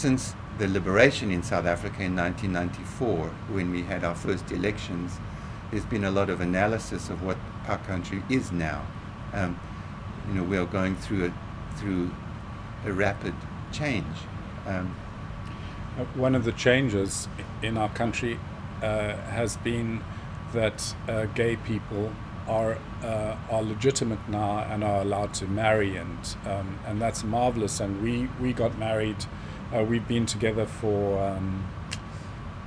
since the liberation in South Africa in 1994, when we had our first elections, there's been a lot of analysis of what our country is now. Um, you know, we are going through a, through a rapid change. Um, uh, One of the changes in our country uh, has been that uh, gay people are uh, are legitimate now and are allowed to marry, and um, and that's marvelous. And we we got married. Uh, we've been together for um,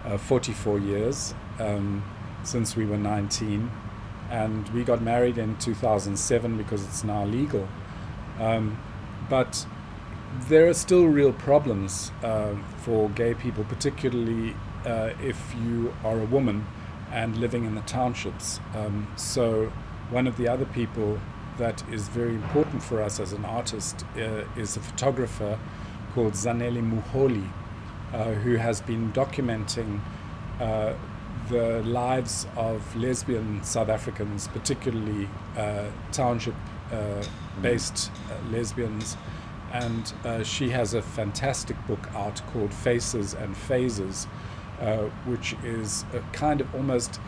uh, 44 years um, since we were 19, and we got married in 2007 because it's now legal. Um, but there are still real problems uh, for gay people, particularly uh, if you are a woman and living in the townships. Um, so, one of the other people that is very important for us as an artist uh, is a photographer called Zanele Muholi, uh, who has been documenting uh, the lives of lesbian South Africans, particularly uh, township based lesbians. And uh, she has a fantastic book out called Faces and Phases, uh, which is a kind of almost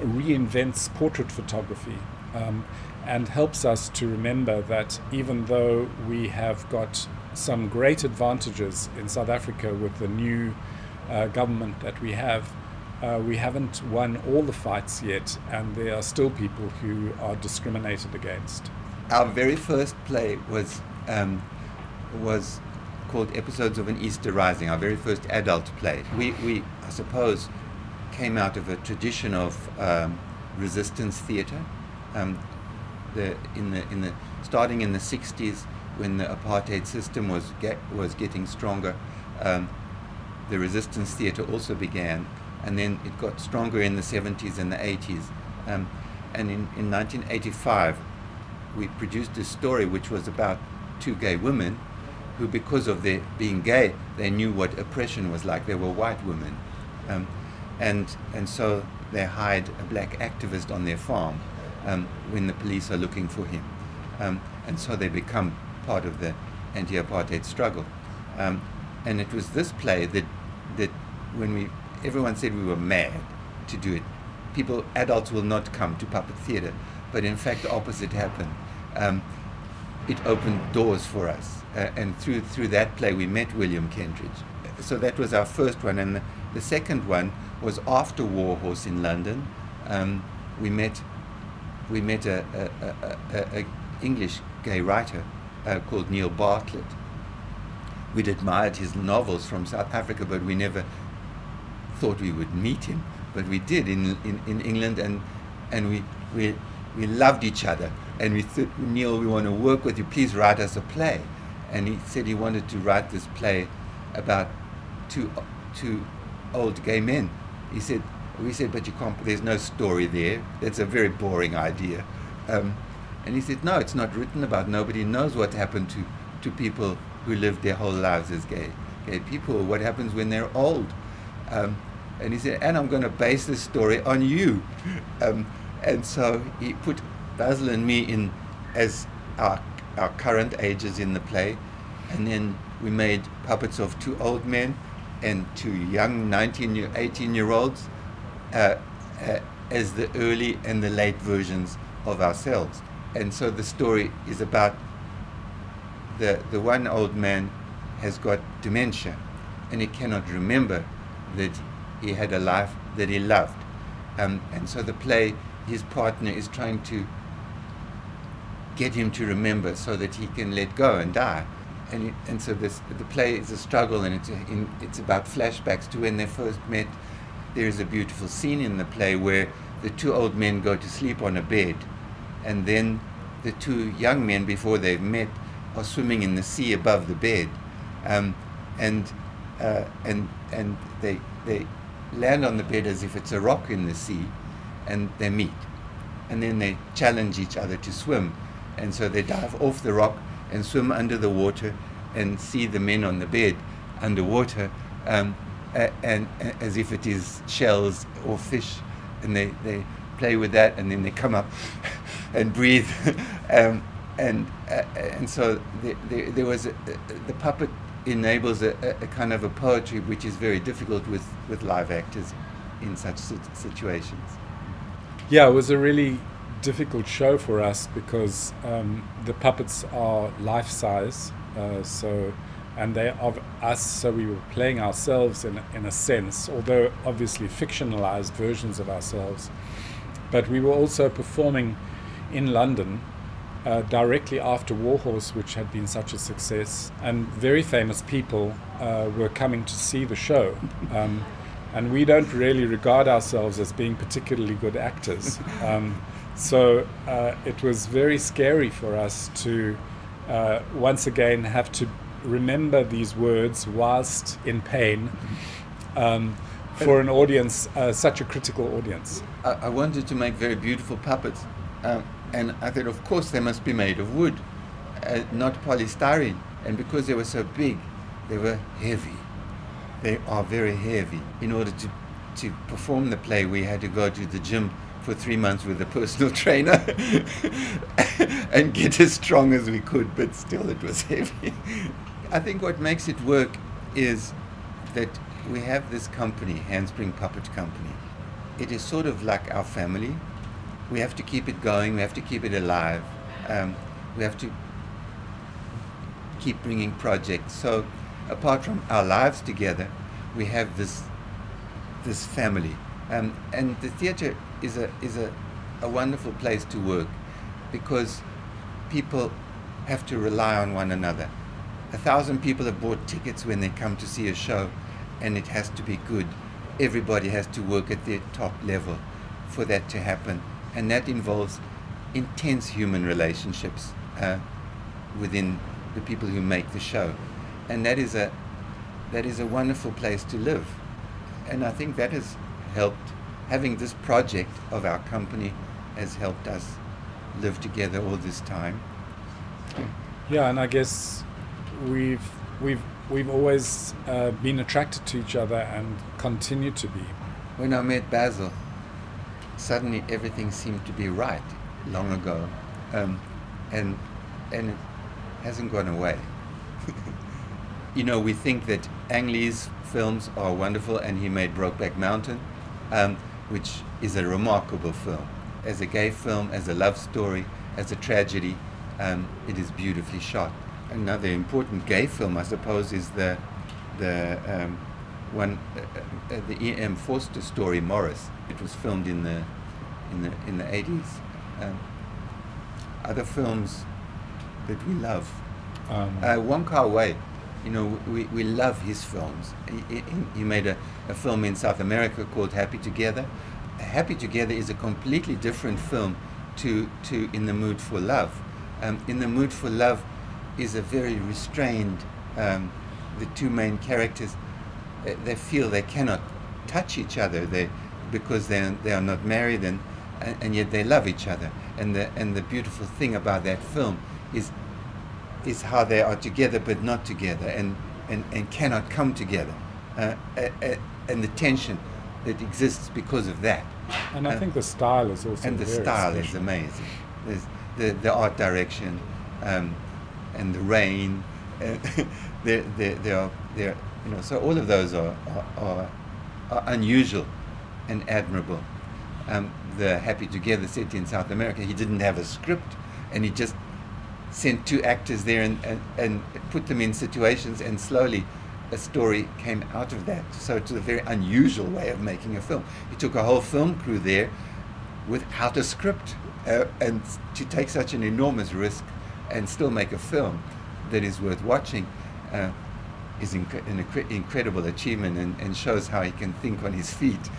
reinvents portrait photography um, and helps us to remember that even though we have got some great advantages in South Africa with the new uh, government that we have, uh, we haven't won all the fights yet, and there are still people who are discriminated against. Our very first play was um, was called Episodes of an Easter Rising, our very first adult play. We, we I suppose, came out of a tradition of um, resistance theatre. Um, the, in the, in the, starting in the 60s, when the apartheid system was, get, was getting stronger, um, the resistance theatre also began, and then it got stronger in the 70s and the 80s. Um, and in, in 1985, we produced a story which was about two gay women who, because of their being gay, they knew what oppression was like. They were white women. Um, and, and so they hide a black activist on their farm um, when the police are looking for him. Um, and so they become part of the anti apartheid struggle. Um, and it was this play that, that when we, everyone said we were mad to do it. People, adults will not come to puppet theatre, but in fact, the opposite happened. Um, it opened doors for us uh, and through through that play we met William Kentridge. So that was our first one, and the, the second one was after Warhorse in London. Um, we met we met a, a, a, a English gay writer uh, called Neil Bartlett. We'd admired his novels from South Africa, but we never thought we would meet him. But we did in, in, in England, and, and we, we, we loved each other. And we said, Neil, we want to work with you. Please write us a play and he said he wanted to write this play about two two old gay men. He said, we said, but you can't. There's no story there. That's a very boring idea. Um, and he said, no, it's not written about. Nobody knows what happened to to people who lived their whole lives as gay gay people. What happens when they're old? Um, and he said, and I'm going to base this story on you. Um, and so he put Basil and me in as our our current ages in the play, and then we made puppets of two old men and two young 19 year, 18 year olds uh, uh, as the early and the late versions of ourselves. And so the story is about the, the one old man has got dementia and he cannot remember that he had a life that he loved. Um, and so the play, his partner is trying to get him to remember so that he can let go and die. And, it, and so this, the play is a struggle and it's, a, in, it's about flashbacks to when they first met. There is a beautiful scene in the play where the two old men go to sleep on a bed and then the two young men before they've met are swimming in the sea above the bed. Um, and, uh, and, and they, they land on the bed as if it's a rock in the sea and they meet. And then they challenge each other to swim. And so they dive off the rock and swim under the water and see the men on the bed underwater um, and, and, as if it is shells or fish. And they, they play with that and then they come up and breathe um, and uh, and so the, the, there was a, the puppet enables a, a, kind of a poetry which is very difficult with, with live actors in such situations. Yeah, it was a really difficult show for us because um, the puppets are life size, uh, so and they of us, so we were playing ourselves in in a sense, although obviously fictionalized versions of ourselves. But we were also performing in London uh, directly after Warhorse, which had been such a success, and very famous people uh, were coming to see the show. Um, and we don't really regard ourselves as being particularly good actors. Um, so uh, it was very scary for us to uh, once again have to remember these words whilst in pain um, for an audience, uh, such a critical audience. I, I, wanted to make very beautiful puppets, um, and I thought, of course, they must be made of wood, uh, not polystyrene. And because they were so big, they were heavy. They are very heavy. In order to, to perform the play, we had to go to the gym for three months with a personal trainer and get as strong as we could, but still it was heavy. I think what makes it work is that we have this company, Handspring Puppet Company. It is sort of like our family. We have to keep it going, we have to keep it alive, um, we have to keep bringing projects. So, apart from our lives together, we have this, this family. Um, and the theatre is a is a, a wonderful place to work because people have to rely on one another. A thousand people have bought tickets when they come to see a show, and it has to be good. Everybody has to work at their top level for that to happen, and that involves intense human relationships uh, within the people who make the show, and that is a that is a wonderful place to live, and I think that has helped having this project of our company has helped us live together all this time. Yeah, and I guess we've we've we've always uh, been attracted to each other and continue to be. When I met Basil, suddenly everything seemed to be right long ago, um, and and it hasn't gone away. you know, we think that Ang Lee's films are wonderful, and he made Brokeback Mountain. Um, which is a remarkable film. As a gay film, as a love story, as a tragedy, um, it is beautifully shot. Another important gay film, I suppose, is the the um, one uh, uh, the E.M. Forster story, Maurice. It was filmed in the in the in the 80s. Um, other films that we love, um, uh, Wong Kar Wai you know, we, we love his films. He, he, he made a, a film in South America called Happy Together. Happy Together is a completely different film to, to In the Mood for Love. Um, in the Mood for Love is a very restrained, um, the two main characters, uh, they feel they cannot touch each other they, because they they are not married and, and, and yet they love each other. And the, and the beautiful thing about that film is is how they are together but not together and, and, and cannot come together. Uh, uh, uh and the tension that exists because of that. And I uh, think the style is also And the style special. is amazing. There's the, the art direction um, and the rain. Uh, there, there, there you know, so all of those are, are, are, are unusual and admirable. Um, the Happy Together set in South America, he didn't have a script and he just sent two actors there and, and, and put them in situations, and slowly a story came out of that. So it's a very unusual way of making a film. He took a whole film crew there without a script, uh, and to take such an enormous risk and still make a film that is worth watching uh, is inc- an inc- incredible achievement and, and shows how he can think on his feet.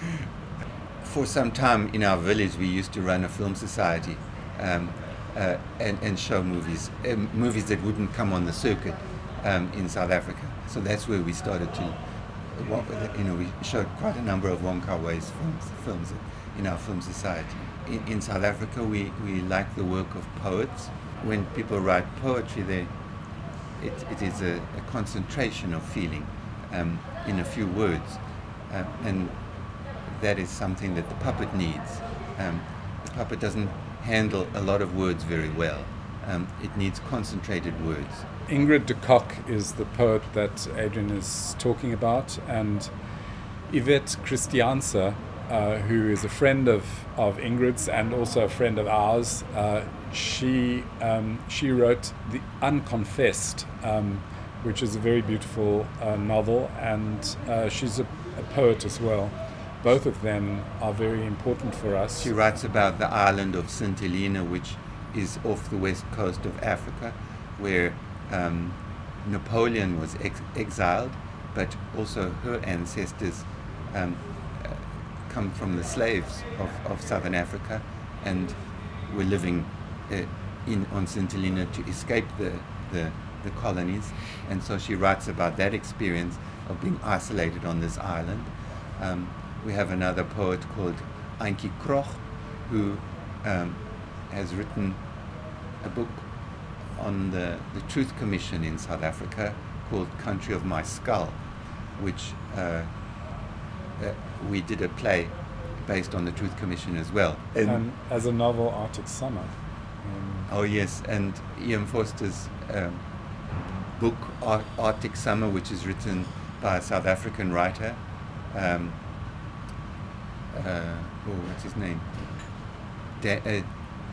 For some time in our village, we used to run a film society. Um, uh, and, and show movies, uh, movies that wouldn't come on the circuit um, in South Africa. So that's where we started to, you know, we showed quite a number of Wong Kar Wai's films, films in our film society. In, in South Africa, we, we like the work of poets. When people write poetry, they, it, it is a, a concentration of feeling um, in a few words. Uh, and that is something that the puppet needs. Um, the puppet doesn't handle a lot of words very well. Um, it needs concentrated words. Ingrid de Kok is the poet that Adrian is talking about, and Yvette Christianse, uh, who is a friend of, of Ingrid's and also a friend of ours, uh, she, um, she wrote The Unconfessed, um, which is a very beautiful uh, novel, and uh, she's a, a poet as well both of them are very important for us. She writes about the island of St. Helena, which is off the west coast of Africa, where um, Napoleon was ex- exiled, but also her ancestors um, come from the slaves of, of southern Africa and were living uh, in on St. Helena to escape the, the, the colonies. And so she writes about that experience of being isolated on this island. Um, we have another poet called Antjie Krog, who um, has written a book on the, the Truth Commission in South Africa called Country of My Skull, which uh, uh, we did a play based on the Truth Commission as well. And, and as a novel, Arctic Summer. Um, oh, yes, and E.M. Forster's um, book, Ar- Arctic Summer, which is written by a South African writer. Um, uh, oh, what's his name? Da- uh,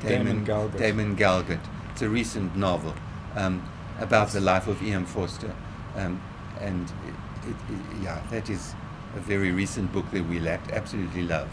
Damon, Damon Galgut. Damon Galgut. It's a recent novel um, about the life of E.M. Forster, um, and it, it, it, yeah, that is a very recent book that we absolutely love.